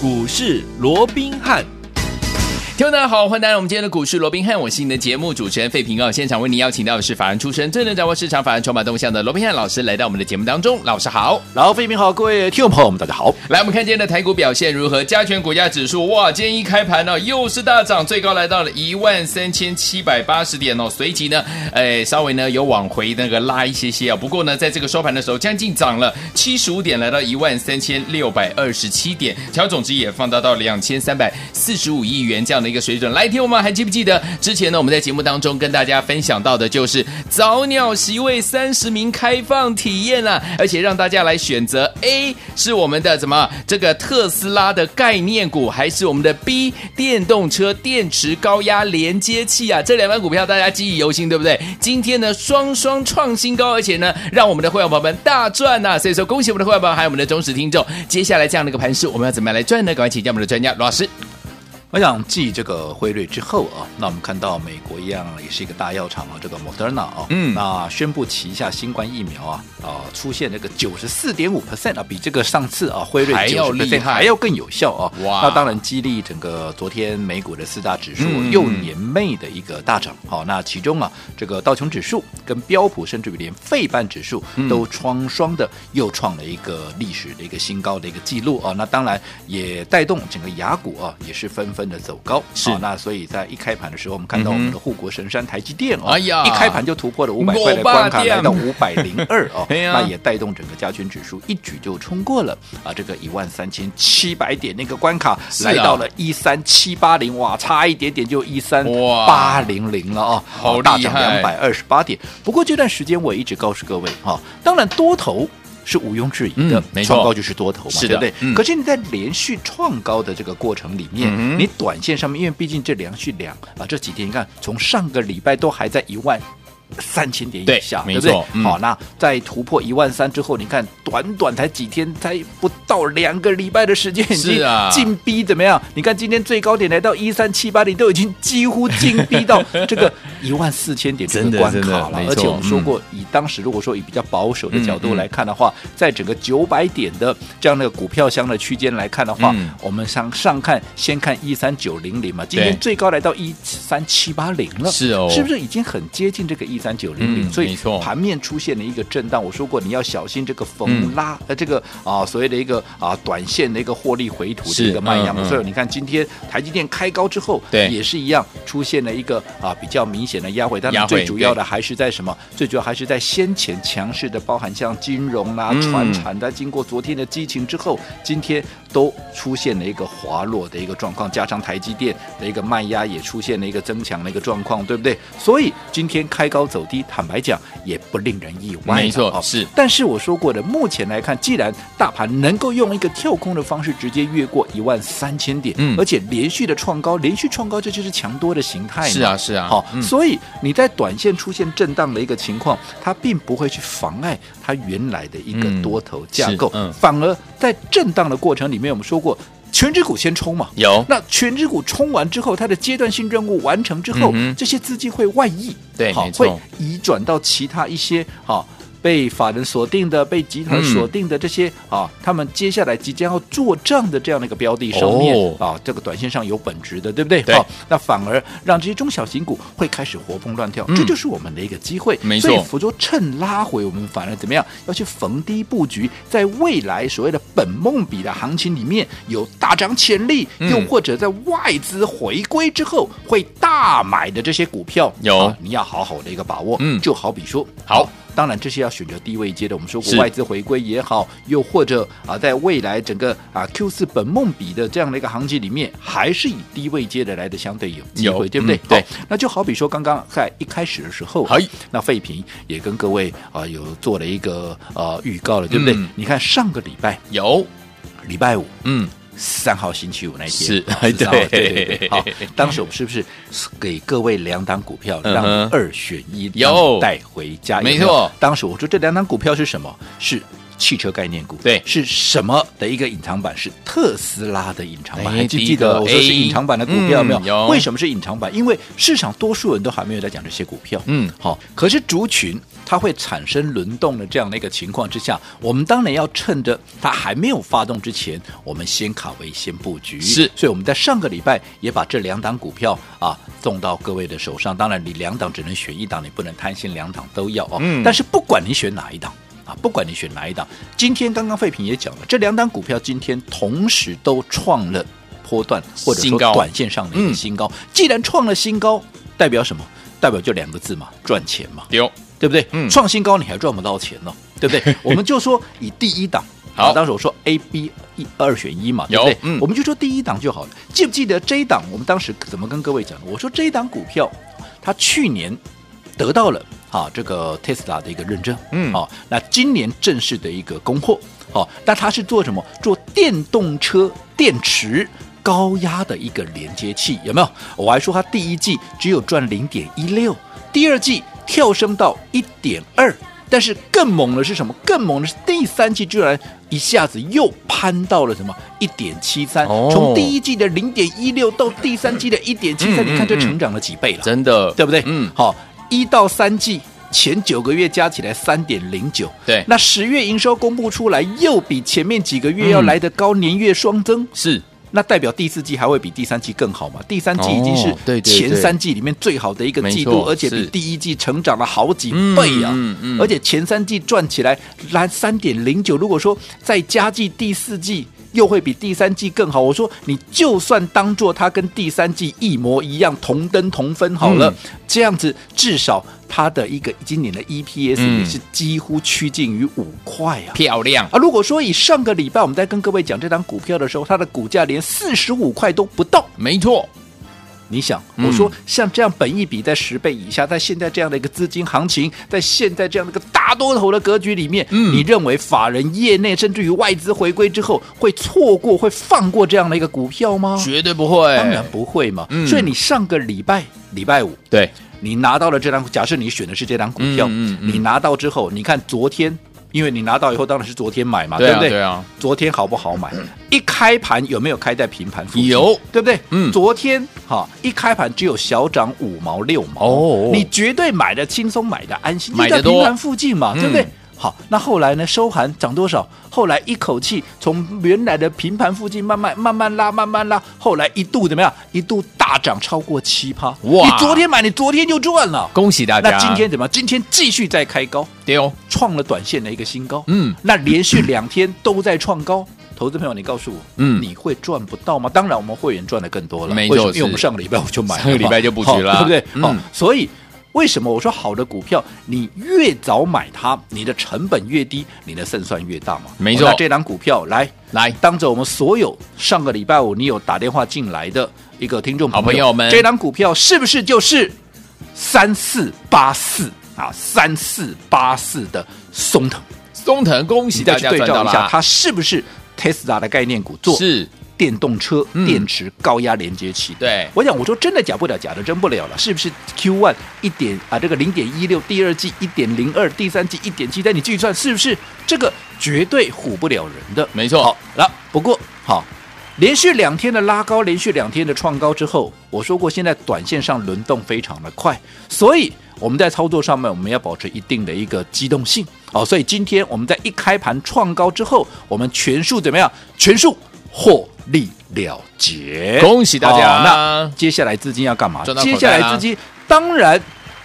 股市罗宾汉。听众大家好，欢迎来到我们今天的股市罗宾汉，我是你的节目主持人费平哦。现场为您邀请到的是法人出身、最能掌握市场法人筹码动向的罗宾汉老师，来到我们的节目当中。老师好，老费平好，各位听众朋友们大家好。来，我们看今天的台股表现如何？加权股价指数哇，今天一开盘呢、又是大涨，最高来到了一万三千七百八十点哦。随即呢，哎，稍微呢有往回那个拉一些些啊、不过呢，在这个收盘的时候，将近涨了七十五点，来到一万三千六百二十七点，调总值也放大到两千三百四十五亿元这样的一个水准。来听我。们还记不记得之前呢？我们在节目当中跟大家分享到的就是早鸟席位三十名开放体验啊，而且让大家来选择 A 是我们的什么这个特斯拉的概念股，还是我们的 B 电动车电池高压连接器啊？这两档股票大家记忆犹新，对不对？今天呢双双创新高，而且呢让我们的会员朋友们大赚呐、啊！所以说恭喜我们的会员朋友还有我们的忠实听众。接下来这样的一个盘势，我们要怎么样来赚呢？赶快请教我们的专家罗老师。我想继这个辉瑞之后啊，那我们看到美国一样也是一个大药厂啊，这个 Moderna 啊，嗯，那宣布旗下新冠疫苗啊啊出现这个九十四点五 percent 啊，比这个上次啊辉瑞还要厉害，还要更有效啊。哇！那当然激励整个昨天美股的四大指数又年媚的一个大涨。好、嗯，那其中啊这个道琼指数跟标普，甚至于连费半指数都双双的又创了一个历史的一个新高的一个记录啊。那当然也带动整个雅股啊也是纷纷。分的走高。是、哦，那所以在一开盘的时候，我们看到我们的护国神山台积电哦，哎呀，一开盘就突破了五百块的关卡，来到五百零二哦，那也带动整个加权指数一举就冲过了啊这个一万三千七百点那个关卡，啊、来到了一三七八零，哇，差一点点就一三八零零了哦，好大涨两百二十八点。不过这段时间我一直告诉各位哈、哦，当然多头。是毋庸置疑的，嗯、创高就是多头嘛，对不对？嗯、可是你在连续创高的这个过程里面，嗯、你短线上面，因为毕竟这连续两啊这几天，你看从上个礼拜都还在一万。三千点以下，对，对不对？嗯、好，那在突破一万三之后，你看短短才几天，才不到两个礼拜的时间，已经进逼怎么样？你看今天最高点来到一三七八零，都已经几乎进逼到 这个一万四千点这个关卡了。而且我们说过，嗯、以当时如果说以比较保守的角度来看的话，在整个九百点的这样的股票箱的区间来看的话，嗯、我们上上看先看一三九零零嘛，今天最高来到一三七八零了，是哦，是不是已经很接近这个一？三九零零，所以盘面出现了一个震荡。我说过，你要小心这个逢拉，呃、嗯，这个啊，所谓的一个啊，短线的一个获利回吐的一个卖压。嗯嗯、所以你看，今天台积电开高之后，对，也是一样出现了一个啊比较明显的压回。但是最主要的还是在什么？最主要还是在先前强势的，包含像金融啦、传产在，经过昨天的激情之后，今天都出现了一个滑落的一个状况，加上台积电的一个卖压也出现了一个增强的一个状况，对不对？所以今天开高。走低，坦白讲也不令人意外。没错，是。但是我说过的，目前来看，既然大盘能够用一个跳空的方式直接越过一万三千点，嗯，而且连续的创高，连续创高，这就是强多的形态。是啊，是啊。好，嗯、所以你在短线出现震荡的一个情况，它并不会去妨碍它原来的一个多头架构，嗯，嗯反而在震荡的过程里面，我们说过。权值股先冲嘛，有。那全指股冲完之后，它的阶段性任务完成之后，嗯、这些资金会外溢，对，好，会移转到其他一些好。被法人锁定的、被集团锁定的这些、嗯、啊，他们接下来即将要做账的这样的一个标的上面、哦、啊，这个短线上有本质的，对不对？对、啊。那反而让这些中小型股会开始活蹦乱跳，嗯、这就是我们的一个机会。没错。所以，辅助趁拉回，我们反而怎么样？要去逢低布局，在未来所谓的本梦比的行情里面有大涨潜力，嗯、又或者在外资回归之后会大买的这些股票，有、啊、你要好好的一个把握。嗯，就好比说，好。当然，这些要选择低位接的。我们说过，外资回归也好，又或者啊，在未来整个啊 Q 四本梦比的这样的一个行情里面，还是以低位接的来的相对有机会，对不对？嗯、对。那就好比说，刚刚在一开始的时候，好那费平也跟各位啊有做了一个呃预告了，对不对？嗯、你看上个礼拜有礼拜五，嗯。三号星期五那天。是，对。对对，好，当时我们是不是给各位两档股票，让二选一，有。带回家？没错，当时我说这两档股票是什么？是汽车概念股，对，是什么的一个隐藏版？是特斯拉的隐藏版。哎、还记不记得我说是隐藏版的股票有没有？嗯、有。为什么是隐藏版？因为市场多数人都还没有在讲这些股票。嗯，好，可是族群它会产生轮动的这样的一个情况之下，我们当然要趁着它还没有发动之前，我们先卡位、先布局。是，所以我们在上个礼拜也把这两档股票啊送到各位的手上。当然，你两档只能选一档，你不能贪心两档都要哦。嗯。但是不管你选哪一档。啊，不管你选哪一档，今天刚刚废品也讲了，这两档股票今天同时都创了波段或者说短线上的一个新高。嗯、既然创了新高，代表什么？代表就两个字嘛，赚钱嘛。有，对不对？嗯、创新高你还赚不到钱呢，对不对？我们就说以第一档，好，当时我说 A、B 一二选一嘛，对不对？嗯、我们就说第一档就好了。记不记得这一档？我们当时怎么跟各位讲的？我说这一档股票，它去年得到了。啊，这个 Tesla 的一个认证，嗯，好、啊，那今年正式的一个供货，好、啊，但它是做什么？做电动车电池高压的一个连接器，有没有？我还说它第一季只有赚零点一六，第二季跳升到一点二，但是更猛的是什么？更猛的是第三季居然一下子又攀到了什么？一点七三，从第一季的零点一六到第三季的一点七三，你看这成长了几倍了？真的，对不对？嗯，好。一到三季前九个月加起来三点零九，对，那十月营收公布出来又比前面几个月要来得高，年月双增，嗯、是，那代表第四季还会比第三季更好嘛？第三季已经是前三季里面最好的一个季度，而且比第一季成长了好几倍啊！嗯嗯、而且前三季赚起来来三点零九，如果说再加计第四季。又会比第三季更好。我说，你就算当做它跟第三季一模一样，同登同分好了，嗯、这样子至少它的一个今年的 EPS 也是几乎趋近于五块啊，漂亮啊！如果说以上个礼拜我们在跟各位讲这张股票的时候，它的股价连四十五块都不到，没错。你想，我说像这样本一比在十倍以下，在现在这样的一个资金行情，在现在这样的一个大多头的格局里面，嗯，你认为法人业内甚至于外资回归之后会错过、会放过这样的一个股票吗？绝对不会，当然不会嘛。嗯，所以你上个礼拜礼拜五，对，你拿到了这张，假设你选的是这张股票，你拿到之后，你看昨天。因为你拿到以后当然是昨天买嘛，对，不对？对啊。昨天好不好买？一开盘有没有开在平盘附近？有，对不对？嗯。昨天哈一开盘只有小涨五毛六毛哦，你绝对买的轻松，买的安心，买在平盘附近嘛，嗯、对不对？好，那后来呢？收盘涨多少？后来一口气从原来的平盘附近慢慢慢慢拉，慢慢拉，后来一度怎么样？一度大涨超过七趴。哇！你昨天买，你昨天就赚了，恭喜大家！那今天怎么？今天继续再开高，对哦，创了短线的一个新高。嗯，那连续两天都在创高，投资朋友，你告诉我，嗯，你会赚不到吗？当然，我们会员赚的更多了。没错，因为我们上个礼拜我就买了，上个礼拜就布局了，对不对？好，嗯，所以。为什么我说好的股票，你越早买它，你的成本越低，你的胜算越大嘛？没错。那这档股票来来，当着我们所有上个礼拜五你有打电话进来的一个听众朋友，好朋友们，这档股票是不是就是三四八四啊？三四八四的松藤，松藤，恭喜大家对照一下，它是不是 Tesla 的概念股做？是。电动车电池高压连接器，对我讲，我说真的假不了，假的真不了了，是不是？Q one 一点啊，这个零点一六，第二季一点零二，第三季一点七三，你计算是不是？这个绝对唬不了人的，没错。好了，不过好，连续两天的拉高，连续两天的创高之后，我说过，现在短线上轮动非常的快，所以我们在操作上面，我们要保持一定的一个机动性。好，所以今天我们在一开盘创高之后，我们全数怎么样？全数获。利了结，恭喜大家！哦、那接下来资金要干嘛？接下来资金当然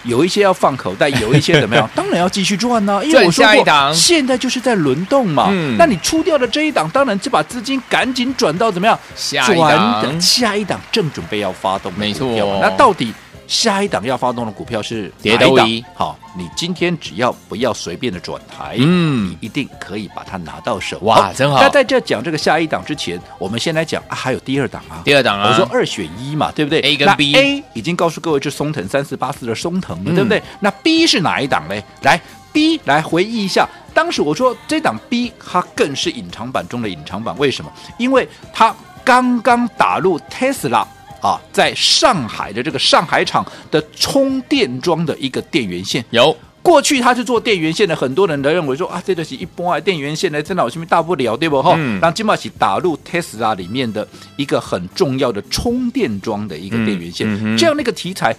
有一些要放口袋，有一些怎么样？当然要继续赚呢、啊，因为我说过，现在就是在轮动嘛。嗯、那你出掉的这一档，当然就把资金赶紧转到怎么样？下一档，下一档正准备要发动，没错。那到底？下一档要发动的股票是哪一档？好，你今天只要不要随便的转台，嗯，你一定可以把它拿到手。哇，真好！那在这讲这个下一档之前，我们先来讲啊，还有第二档啊，第二档啊，我说二选一嘛，对不对？A 跟 B，A 已经告诉各位是松藤三四八四的松藤了，对不对？那 B 是哪一档嘞？来，B 来回忆一下，当时我说这档 B 它更是隐藏版中的隐藏版，为什么？因为它刚刚打入 Tesla。啊，在上海的这个上海厂的充电桩的一个电源线，有过去他是做电源线的，很多人都认为说啊，这个是一般啊，电源线呢，真的有什么大不了，对不哈？嗯。那金马喜打入 Tesla 里面的一个很重要的充电桩的一个电源线，嗯嗯、这样那个题材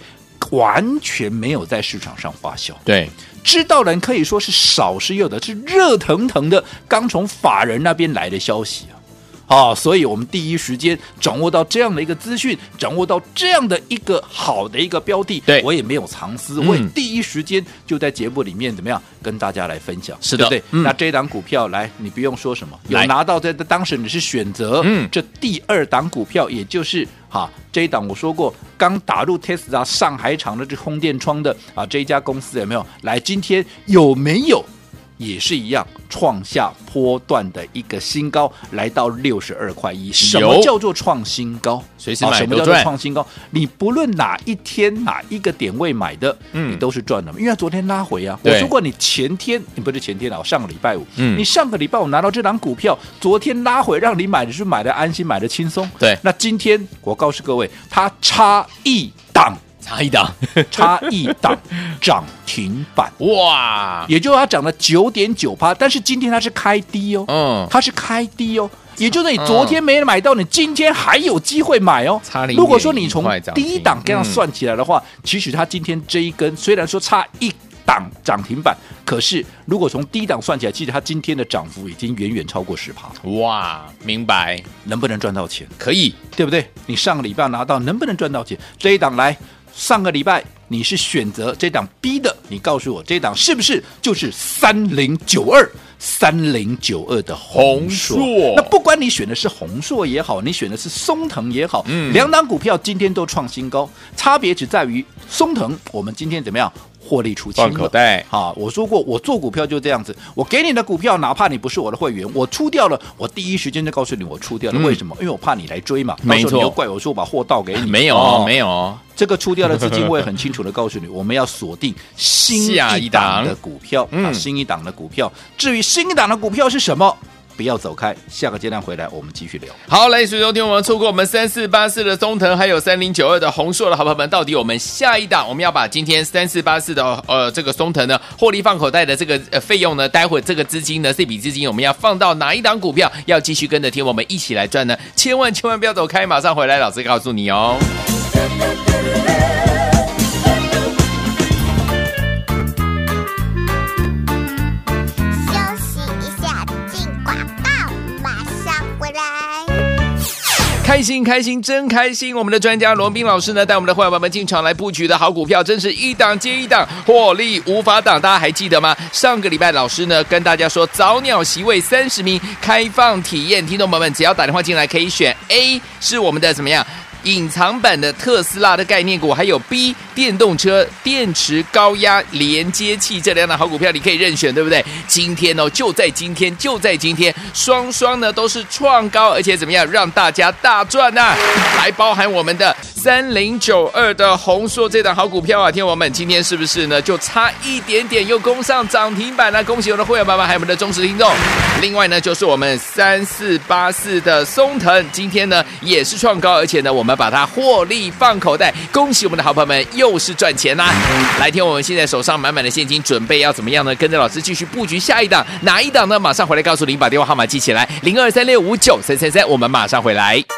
完全没有在市场上发酵。对，知道人可以说是少是有的，是热腾腾的，刚从法人那边来的消息啊。啊、哦，所以我们第一时间掌握到这样的一个资讯，掌握到这样的一个好的一个标的，对，我也没有藏私，嗯、我也第一时间就在节目里面怎么样跟大家来分享，是的，对，那这档股票来，你不用说什么，有拿到在当时你是选择，嗯，这第二档股票，也就是哈这一档我说过刚打入 Tesla 上海厂的这充电窗的啊这一家公司有没有？来？今天有没有？也是一样，创下波段的一个新高，来到六十二块一。什么叫做创新高？随时买都赚。什么叫做创新高？你不论哪一天哪一个点位买的，嗯，你都是赚的。因为昨天拉回啊，我说过你前天，你不是前天啊，我上个礼拜五，嗯，你上个礼拜五拿到这档股票，昨天拉回让你买的是买的安心，买的轻松。对，那今天我告诉各位，它差一档。差一档，差一档涨停板 哇！也就是它涨了九点九趴，但是今天它是开低哦，嗯，它是开低哦，也就是你昨天没买到，你今天还有机会买哦。如果说你从第一档这样算起来的话，嗯、其实它今天这一根虽然说差一档涨停板，可是如果从低档算起来，其实它今天的涨幅已经远远超过十趴。哇，明白？能不能赚到钱？可以，对不对？你上个礼拜拿到，能不能赚到钱？这一档来。上个礼拜你是选择这档 B 的，你告诉我这档是不是就是三零九二三零九二的红硕？那不管你选的是红硕也好，你选的是松藤也好，嗯，两档股票今天都创新高，差别只在于松藤，我们今天怎么样？获利出清口袋，好，我说过，我做股票就这样子，我给你的股票，哪怕你不是我的会员，我出掉了，我第一时间就告诉你我出掉了，嗯、为什么？因为我怕你来追嘛，没错，你又怪我说我把货倒给你，没有，哦、没有，这个出掉的资金，我也很清楚的告诉你，我们要锁定新一档的股票，嗯，新一档的股票，至于新一档的股票是什么？不要走开，下个阶段回来我们继续聊。好，来，所以昨天我们错过我们三四八四的松腾，还有三零九二的红硕的好朋友们，到底我们下一档我们要把今天三四八四的呃这个松腾呢获利放口袋的这个呃费用呢，待会这个资金呢这笔资金我们要放到哪一档股票，要继续跟着听我们一起来赚呢？千万千万不要走开，马上回来，老师告诉你哦。开心开心真开心！我们的专家罗宾老师呢，带我们的伙伴们进场来布局的好股票，真是一档接一档，获利无法挡。大家还记得吗？上个礼拜老师呢跟大家说，早鸟席位三十名，开放体验。听众朋友们，只要打电话进来，可以选 A，是我们的怎么样？隐藏版的特斯拉的概念股，还有 B 电动车电池高压连接器这两档好股票，你可以任选，对不对？今天哦，就在今天，就在今天，双双呢都是创高，而且怎么样，让大家大赚呐、还包含我们的三零九二的红硕这档好股票啊，天王们今天是不是呢？就差一点点又攻上涨停板了，恭喜我们的会员爸爸，还有我们的忠实听众。另外呢，就是我们三四八四的松腾，今天呢也是创高，而且呢我们。把它获利放口袋，恭喜我们的好朋友们又是赚钱啦、来听我们现在手上满满的现金，准备要怎么样呢？跟着老师继续布局下一档，哪一档呢？马上回来告诉您，把电话号码记起来，零二三六五九三三三，我们马上回来。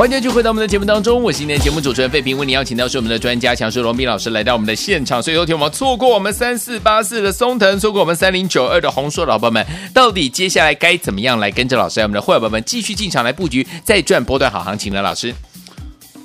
欢迎继续回到我们的节目当中，我是今天的节目主持人费平，为您邀请到是我们的专家强势罗斌老师来到我们的现场。所以有天我们错过我们三四八四的松藤，错过我们三零九二的红硕，老板们到底接下来该怎么样来跟着老师，让我们的会员们继续进场来布局，再赚波段好行情呢？老师？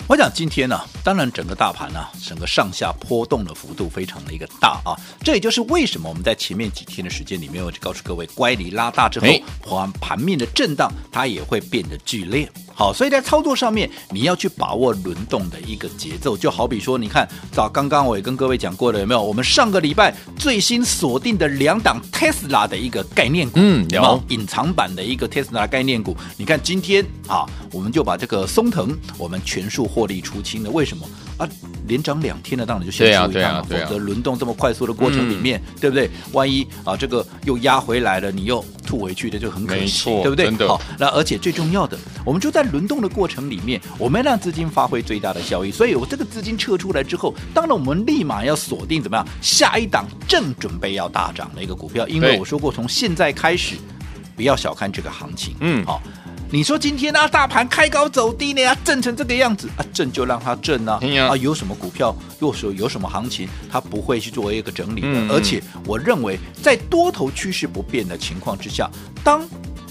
我讲今天呢、啊，当然整个大盘呢、啊，整个上下波动的幅度非常的一个大啊，这也就是为什么我们在前面几天的时间里面，我就告诉各位，乖离拉大之后，盘盘面的震荡它也会变得剧烈。好，所以在操作上面，你要去把握轮动的一个节奏，就好比说，你看，早刚刚我也跟各位讲过了，有没有？我们上个礼拜最新锁定的两档 Tesla 的一个概念股，嗯，有，有隐藏版的一个 Tesla 概念股。你看今天啊，我们就把这个松藤，我们全数获利出清了。为什么啊？连涨两天的，当然就先出一趟嘛。否则轮动这么快速的过程里面，嗯、对不对？万一啊，这个又压回来了，你又吐回去的，就很可惜，对不对？好，那而且最重要的，我们就在轮动的过程里面，我们让资金发挥最大的效益。所以，我这个资金撤出来之后，当然我们立马要锁定怎么样？下一档正准备要大涨的一个股票，因为我说过，从现在开始，不要小看这个行情。嗯，好。你说今天啊，大盘开高走低呢，啊，震成这个样子啊，震就让它震啊，嗯、啊，有什么股票，又说有什么行情，它不会去做一个整理的。嗯、而且我认为，在多头趋势不变的情况之下，当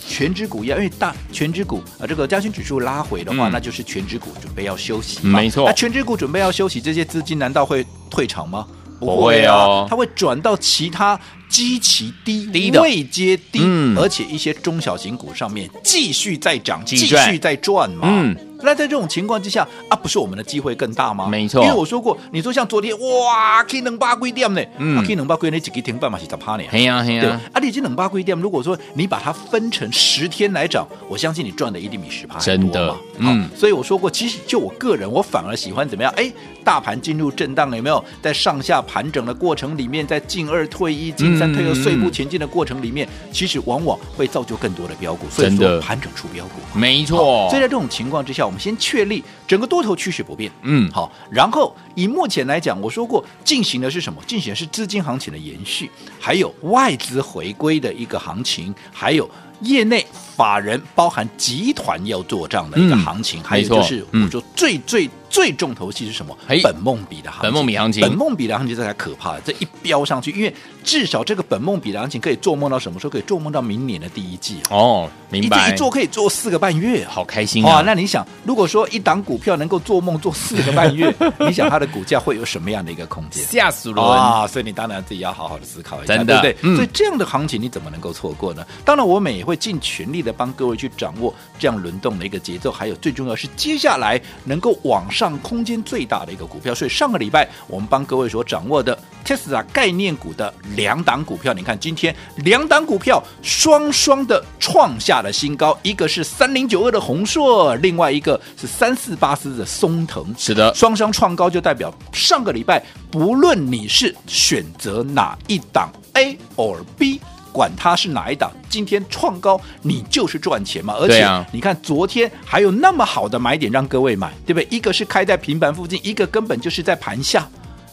全指股要因为大全指股啊，这个加权指数拉回的话，嗯、那就是全指股准备要休息，没错。那全指股准备要休息，这些资金难道会退场吗？不会啊，它会转到其他。极其低，低的。位阶低，嗯、而且一些中小型股上面继续在涨，继续。在赚嘛。嗯。那在这种情况之下啊，不是我们的机会更大吗？没错，因为我说过，你说像昨天哇，K 能八龟点呢，嗯，K 能八龟那几个停半嘛是十趴呢，嘿呀嘿呀，啊，你这能八龟点，如果说你把它分成十天来涨，我相信你赚的一定比十趴真的。嘛。嗯，所以我说过，其实就我个人，我反而喜欢怎么样？哎，大盘进入震荡了，有没有？在上下盘整的过程里面，在进二退一、进三退二、碎步前进的过程里面，其实往往会造就更多的标股，所以说盘整出标股，没错。所以在这种情况之下，我们先确立整个多头趋势不变，嗯，好，然后以目前来讲，我说过进行的是什么？进行的是资金行情的延续，还有外资回归的一个行情，还有业内法人包含集团要做账的一个行情，嗯、还有就是我说最最。最重头戏是什么？本梦比的行情，本梦比行情，本梦比的行情这才可怕。这一飙上去，因为至少这个本梦比的行情可以做梦到什么时候？可以做梦到明年的第一季哦，明白？一做可以做四个半月，好开心啊！那你想，如果说一档股票能够做梦做四个半月，你想它的股价会有什么样的一个空间？吓死人啊！所以你当然自己要好好的思考一下，对不对？所以这样的行情你怎么能够错过呢？当然，我们也会尽全力的帮各位去掌握这样轮动的一个节奏，还有最重要是接下来能够往上。上空间最大的一个股票，所以上个礼拜我们帮各位所掌握的 Tesla 概念股的两档股票，你看今天两档股票双双的创下了新高，一个是三零九二的宏硕，另外一个是三四八四的松藤，是的，双双创高就代表上个礼拜不论你是选择哪一档 A or B。管它是哪一档，今天创高，你就是赚钱嘛。而且你看，昨天还有那么好的买点让各位买，对不对？一个是开在平板附近，一个根本就是在盘下。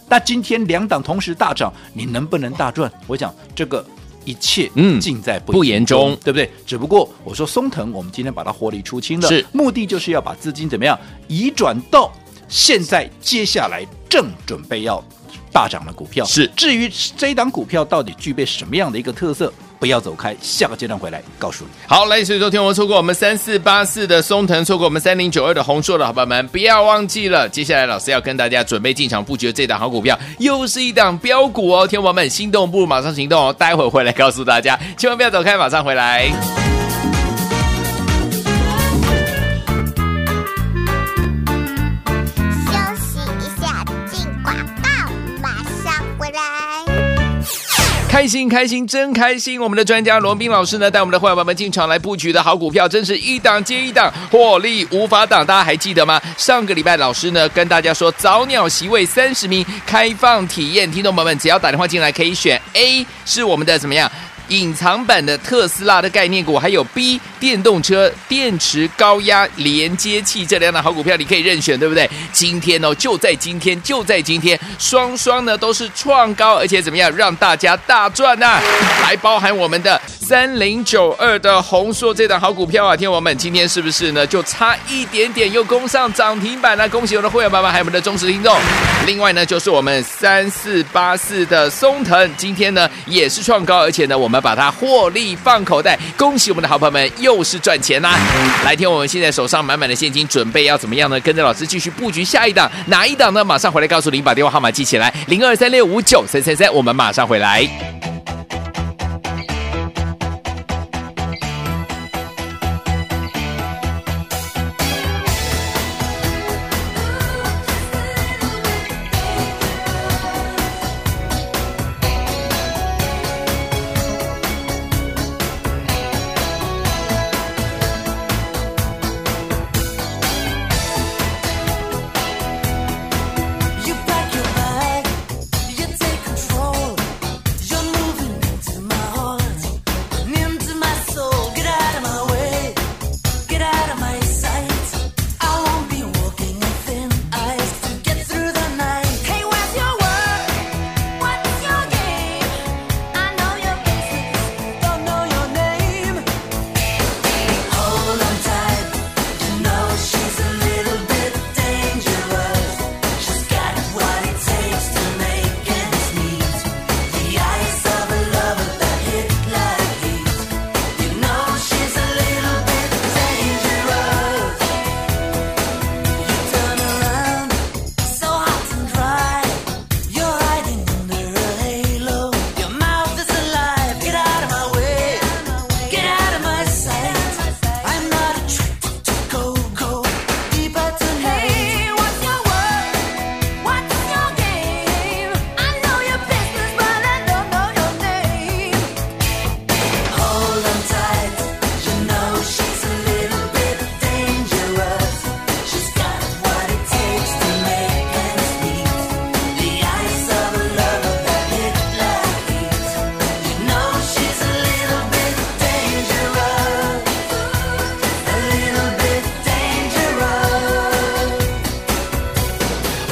那今天两档同时大涨，你能不能大赚？我想这个一切嗯尽在不言中，嗯、对不对？只不过我说松藤，我们今天把它获利出清了，是目的就是要把资金怎么样移转到现在接下来正准备要。大涨的股票是，至于这一档股票到底具备什么样的一个特色，不要走开，下个阶段回来告诉你。好，来，所以昨天我错过我们三四八四的松藤，错过我们三零九二的红硕的好朋友们，不要忘记了，接下来老师要跟大家准备进场布局的这档好股票，又是一档标股哦，天王们心动不如马上行动哦，待会儿回来告诉大家，千万不要走开，马上回来。开心开心真开心！我们的专家罗宾老师呢，带我们的伙伴们进场来布局的好股票，真是一档接一档，获利无法挡。大家还记得吗？上个礼拜老师呢跟大家说，早鸟席位三十名，开放体验。听众朋友们，只要打电话进来，可以选 A，是我们的怎么样？隐藏版的特斯拉的概念股，还有 B 电动车电池高压连接器这两档好股票，你可以任选，对不对？今天哦，就在今天，就在今天，双双呢都是创高，而且怎么样，让大家大赚呐、还包含我们的三零九二的红硕这档好股票啊，天王们，今天是不是呢？就差一点点又攻上涨停板了，恭喜我们的会员爸爸，还有我们的忠实听众。另外呢，就是我们三四八四的松腾，今天呢也是创高，而且呢，我们把它获利放口袋，恭喜我们的好朋友们，又是赚钱啦！来听我们现在手上满满的现金，准备要怎么样呢？跟着老师继续布局下一档，哪一档呢？马上回来告诉您，把电话号码记起来，零二三六五九三三三，我们马上回来。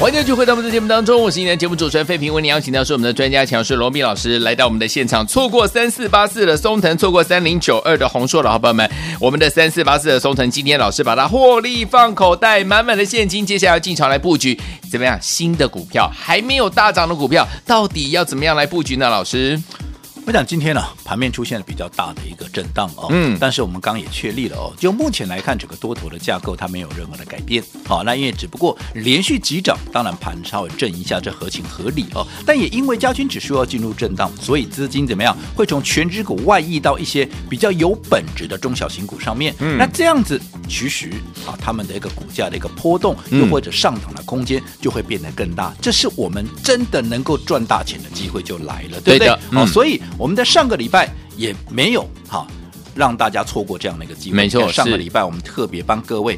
欢迎继续回到我们的节目当中，我是今天的节目主持人费平，为您邀请到是我们的专家强势罗密老师来到我们的现场。错过三四八四的松藤，错过三零九二的红硕的好朋友们，我们的三四八四的松藤，今天老师把它获利放口袋，满满的现金，接下来要进场来布局，怎么样？新的股票还没有大涨的股票，到底要怎么样来布局呢？老师？我想今天呢，盘面出现了比较大的一个震荡哦，嗯，但是我们刚刚也确立了哦，就目前来看，整个多头的架构它没有任何的改变，好，那因为只不过连续急涨，当然盘稍微震一下，这合情合理哦，但也因为加权指数要进入震荡，所以资金怎么样会从权值股外溢到一些比较有本质的中小型股上面，嗯，那这样子其实啊，他们的一个股价的一个波动，又或者上涨的空间就会变得更大，这是我们真的能够赚大钱的机会就来了，对不对？好，所以。我们在上个礼拜也没有哈让大家错过这样的一个机会。没错，上个礼拜我们特别帮各位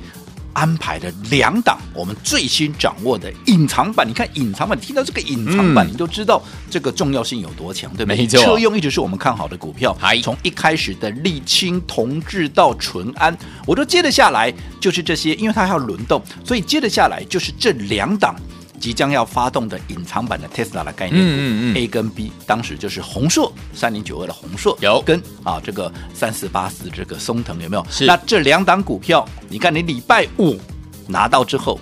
安排的两档我们最新掌握的隐藏版。你看隐藏版，你听到这个隐藏版，嗯、你都知道这个重要性有多强，对不对？没错，车用一直是我们看好的股票。从一开始的沥青、铜制到淳安，我都接着下来就是这些，因为它还要轮动，所以接着下来就是这两档。即将要发动的隐藏版的 Tesla 的概念股，嗯嗯嗯，A 跟 B，当时就是红硕三零九二的红硕有跟啊这个三四八四这个松藤有没有？是。那这两档股票，你看你礼拜五拿到之后，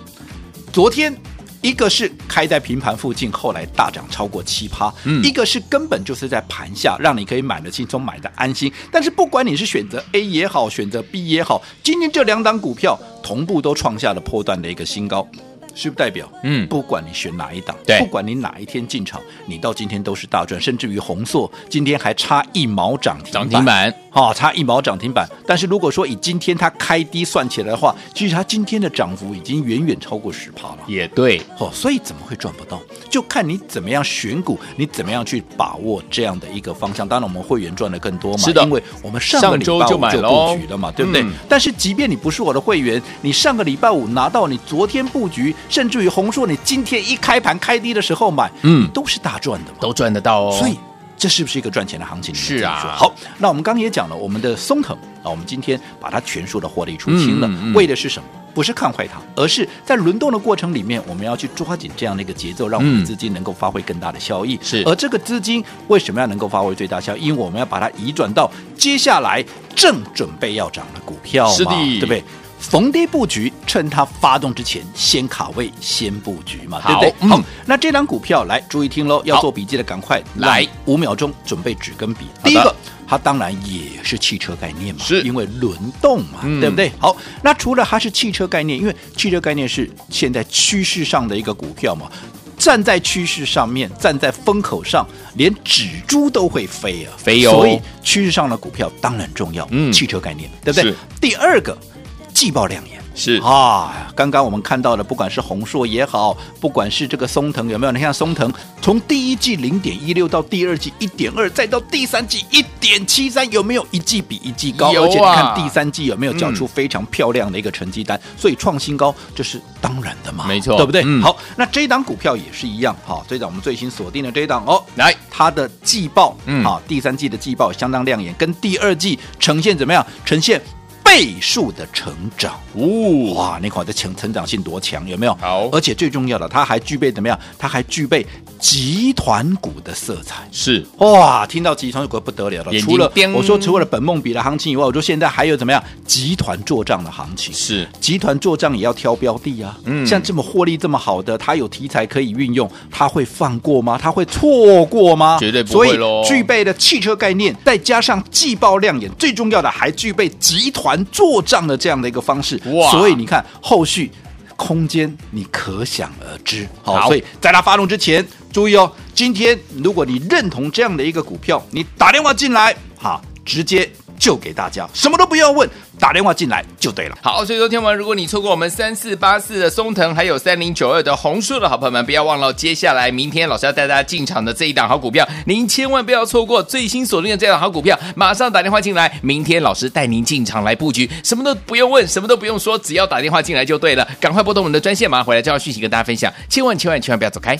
昨天一个是开在平盘附近，后来大涨超过七趴，嗯，一个是根本就是在盘下，让你可以买得轻松，买的安心。但是不管你是选择 A 也好，选择 B 也好，今天这两档股票同步都创下了破断的一个新高。是不代表，嗯，不管你选哪一档，对，不管你哪一天进场，你到今天都是大赚，甚至于红硕今天还差一毛涨停涨停板，好、哦，差一毛涨停板。但是如果说以今天它开低算起来的话，其实它今天的涨幅已经远远超过十趴了。也对，哦，所以怎么会赚不到？就看你怎么样选股，你怎么样去把握这样的一个方向。当然，我们会员赚的更多嘛，是的，因为我们上个礼拜就买了布局了嘛，对不对？嗯、但是即便你不是我的会员，你上个礼拜五拿到你昨天布局。甚至于红硕，你今天一开盘开低的时候买，嗯，都是大赚的嘛，都赚得到哦。所以这是不是一个赚钱的行情？是啊。好，那我们刚刚也讲了，我们的松藤啊，我们今天把它全数的获利出清了，嗯嗯嗯、为的是什么？不是看坏它，而是在轮动的过程里面，我们要去抓紧这样的一个节奏，让我们的资金能够发挥更大的效益。是、嗯，而这个资金为什么要能够发挥最大效益？因为我们要把它移转到接下来正准备要涨的股票嘛，是的，对不对？逢低布局，趁它发动之前先卡位、先布局嘛，对不对？好，嗯、那这档股票来注意听喽，要做笔记的赶快来，五秒钟准备纸跟笔。第一个。它当然也是汽车概念嘛，是因为轮动嘛，嗯、对不对？好，那除了它是汽车概念，因为汽车概念是现在趋势上的一个股票嘛，站在趋势上面，站在风口上，连纸猪都会飞啊，飞哦！所以趋势上的股票当然重要，嗯，汽车概念，对不对？第二个，季报亮眼。是啊，刚刚我们看到的，不管是宏硕也好，不管是这个松藤有没有？你看松藤从第一季零点一六到第二季一点二，再到第三季一点七三，有没有一季比一季高？啊，而且你看第三季有没有缴出非常漂亮的一个成绩单？嗯、所以创新高这是当然的嘛，没错，对不对？嗯、好，那这一档股票也是一样，好，这一档我们最新锁定的这一档哦，来它的季报，嗯，好，第三季的季报相当亮眼，跟第二季呈现怎么样？呈现。倍数的成长，哦，哇，那块的成成长性多强，有没有？好，而且最重要的，它还具备怎么样？它还具备集团股的色彩，是哇，听到集团股不得了了。除了我说除了本梦比的行情以外，我说现在还有怎么样？集团做账的行情是，集团做账也要挑标的啊。嗯，像这么获利这么好的，它有题材可以运用，它会放过吗？它会错过吗？绝对不会喽。所以具备的汽车概念，再加上季报亮眼，最重要的还具备集团。做账的这样的一个方式，哇！所以你看后续空间你可想而知。好，好，所以在它发动之前，注意哦，今天如果你认同这样的一个股票，你打电话进来，好，直接。就给大家，什么都不要问，打电话进来就对了。好，所以说天王，如果你错过我们三四八四的松腾，还有三零九二的红树的好朋友们，不要忘了，接下来明天老师要带大家进场的这一档好股票，您千万不要错过最新锁定的这档好股票，马上打电话进来，明天老师带您进场来布局，什么都不用问，什么都不用说，只要打电话进来就对了，赶快拨通我们的专线，马上回来就要讯息跟大家分享，千万千万千万不要走开。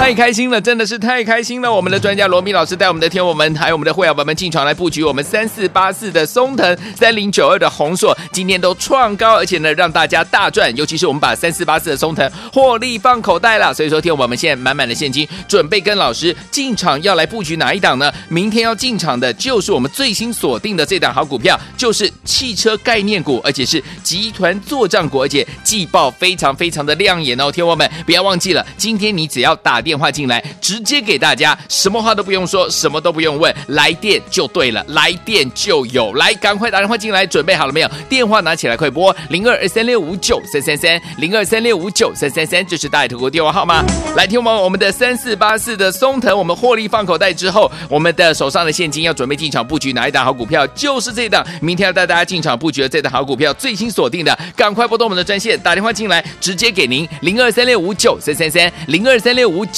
太开心了，真的是太开心了！我们的专家罗密老师带我们的天我们，还有我们的会员宝宝们进场来布局我们三四八四的松腾，三零九二的红硕，今天都创高，而且呢让大家大赚。尤其是我们把三四八四的松腾获利放口袋了，所以说天我们现在满满的现金，准备跟老师进场要来布局哪一档呢？明天要进场的就是我们最新锁定的这档好股票，就是汽车概念股，而且是集团作战股，而且季报非常非常的亮眼哦！天我们不要忘记了，今天你只要打电。电话进来，直接给大家，什么话都不用说，什么都不用问，来电就对了，来电就有，来，赶快打电话进来，准备好了没有？电话拿起来，快拨零二二三六五九三三三，零二三六五九三三三，这是大爱投顾电话号码。来，听完我们的三四八四的松腾，我们获利放口袋之后，我们的手上的现金要准备进场布局哪一档好股票？就是这档，明天要带大家进场布局的这档好股票，最新锁定的，赶快拨通我们的专线，打电话进来，直接给您零二三六五九三三三，零二三六五